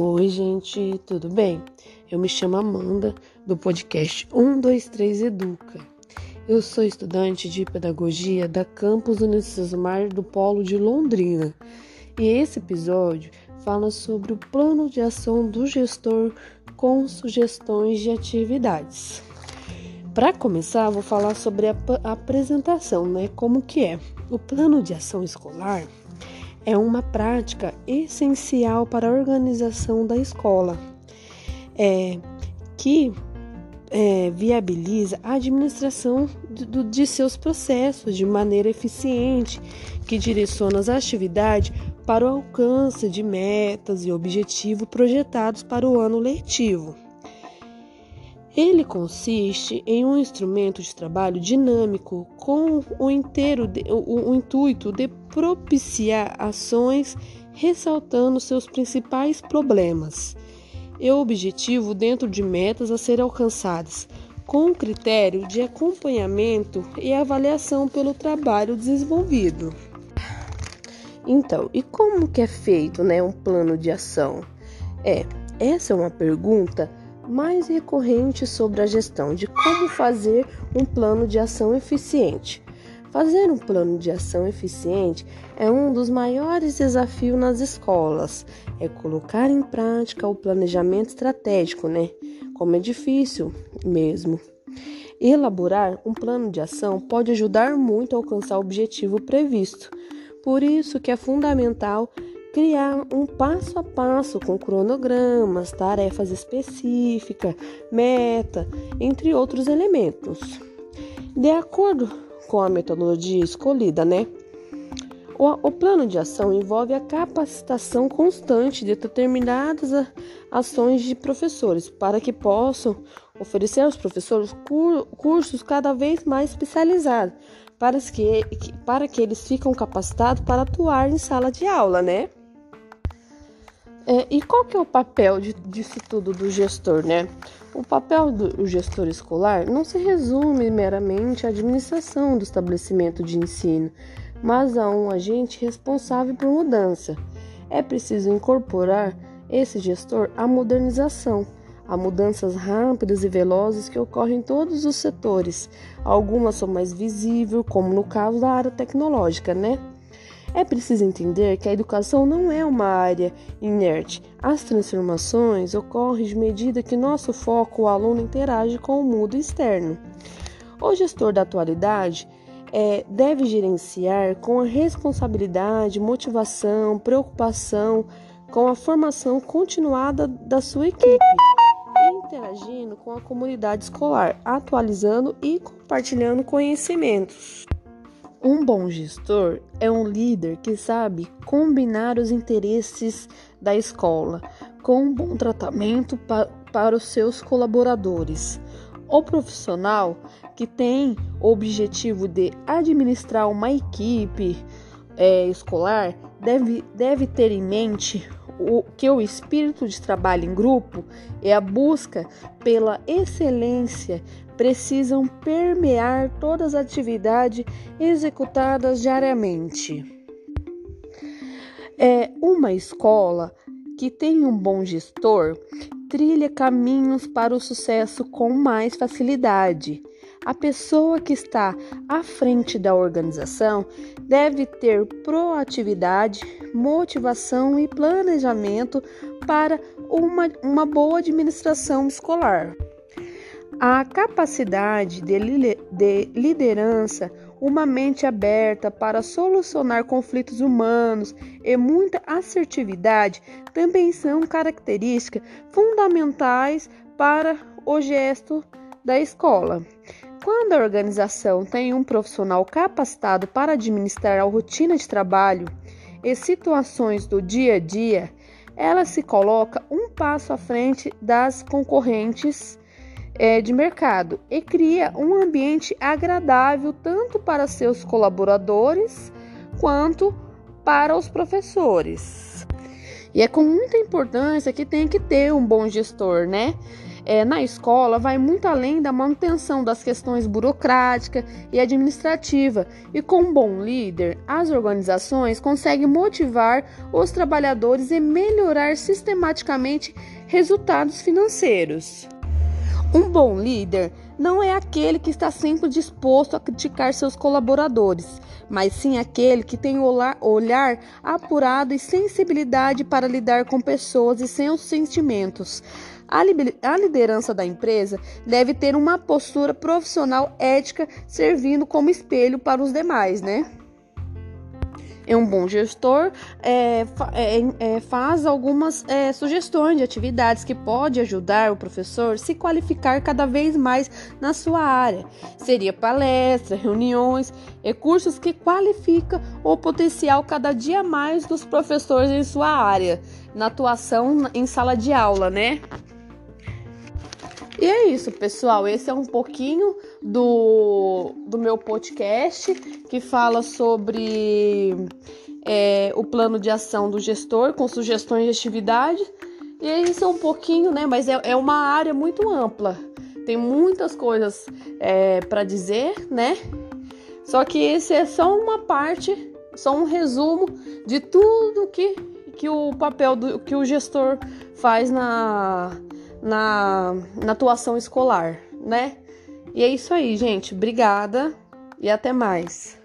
Oi, gente, tudo bem? Eu me chamo Amanda, do podcast 123 Educa. Eu sou estudante de pedagogia da Campus Unicesumar do Polo de Londrina e esse episódio fala sobre o plano de ação do gestor com sugestões de atividades. Para começar, vou falar sobre a apresentação, né? Como que é? O plano de ação escolar é uma prática essencial para a organização da escola, é, que é, viabiliza a administração de, de seus processos de maneira eficiente, que direciona as atividades para o alcance de metas e objetivos projetados para o ano letivo. Ele consiste em um instrumento de trabalho dinâmico com o, inteiro, o, o intuito de propiciar ações ressaltando seus principais problemas e o objetivo dentro de metas a serem alcançadas, com critério de acompanhamento e avaliação pelo trabalho desenvolvido. Então, e como que é feito, né, um plano de ação? É, essa é uma pergunta mais recorrente sobre a gestão de como fazer um plano de ação eficiente. Fazer um plano de ação eficiente é um dos maiores desafios nas escolas. É colocar em prática o planejamento estratégico, né? Como é difícil mesmo. Elaborar um plano de ação pode ajudar muito a alcançar o objetivo previsto. Por isso que é fundamental criar um passo a passo com cronogramas, tarefas específicas, meta, entre outros elementos. De acordo com a metodologia escolhida, né? O, plano de ação envolve a capacitação constante de determinadas ações de professores para que possam oferecer aos professores cur, cursos cada vez mais especializados para que, para que eles ficam capacitados para atuar em sala de aula, né? É, e qual que é o papel de, disso tudo do gestor, né? O papel do gestor escolar não se resume meramente à administração do estabelecimento de ensino, mas a um agente responsável por mudança. É preciso incorporar esse gestor à modernização, a mudanças rápidas e velozes que ocorrem em todos os setores. Algumas são mais visíveis, como no caso da área tecnológica, né? É preciso entender que a educação não é uma área inerte. As transformações ocorrem de medida que nosso foco, o aluno, interage com o mundo externo. O gestor da atualidade é, deve gerenciar com a responsabilidade, motivação, preocupação com a formação continuada da sua equipe, interagindo com a comunidade escolar, atualizando e compartilhando conhecimentos. Um bom gestor é um líder que sabe combinar os interesses da escola com um bom tratamento pa para os seus colaboradores. O profissional que tem o objetivo de administrar uma equipe é, escolar deve, deve ter em mente o, que o espírito de trabalho em grupo e a busca pela excelência precisam permear todas as atividades executadas diariamente. É uma escola que tem um bom gestor trilha caminhos para o sucesso com mais facilidade. A pessoa que está à frente da organização deve ter proatividade, motivação e planejamento para uma, uma boa administração escolar. A capacidade de, de liderança, uma mente aberta para solucionar conflitos humanos e muita assertividade também são características fundamentais para o gesto da escola. Quando a organização tem um profissional capacitado para administrar a rotina de trabalho e situações do dia a dia, ela se coloca um passo à frente das concorrentes é, de mercado e cria um ambiente agradável tanto para seus colaboradores quanto para os professores. E é com muita importância que tem que ter um bom gestor, né? é, na escola vai muito além da manutenção das questões burocrática e administrativa, e com um bom líder, as organizações conseguem motivar os trabalhadores e melhorar sistematicamente resultados financeiros. Um bom líder não é aquele que está sempre disposto a criticar seus colaboradores, mas sim aquele que tem olhar apurado e sensibilidade para lidar com pessoas e seus sentimentos. A liderança da empresa deve ter uma postura profissional ética, servindo como espelho para os demais, né? É um bom gestor, é, é, é, faz algumas é, sugestões de atividades que pode ajudar o professor se qualificar cada vez mais na sua área. Seria palestra, reuniões, recursos que qualificam o potencial cada dia mais dos professores em sua área, na atuação em sala de aula, né? E é isso, pessoal. Esse é um pouquinho do, do meu podcast que fala sobre é, o plano de ação do gestor com sugestões de atividade. E é isso é um pouquinho, né? Mas é, é uma área muito ampla. Tem muitas coisas é, para dizer, né? Só que esse é só uma parte, só um resumo de tudo que, que o papel do que o gestor faz na na, na atuação escolar, né? E é isso aí, gente. Obrigada e até mais.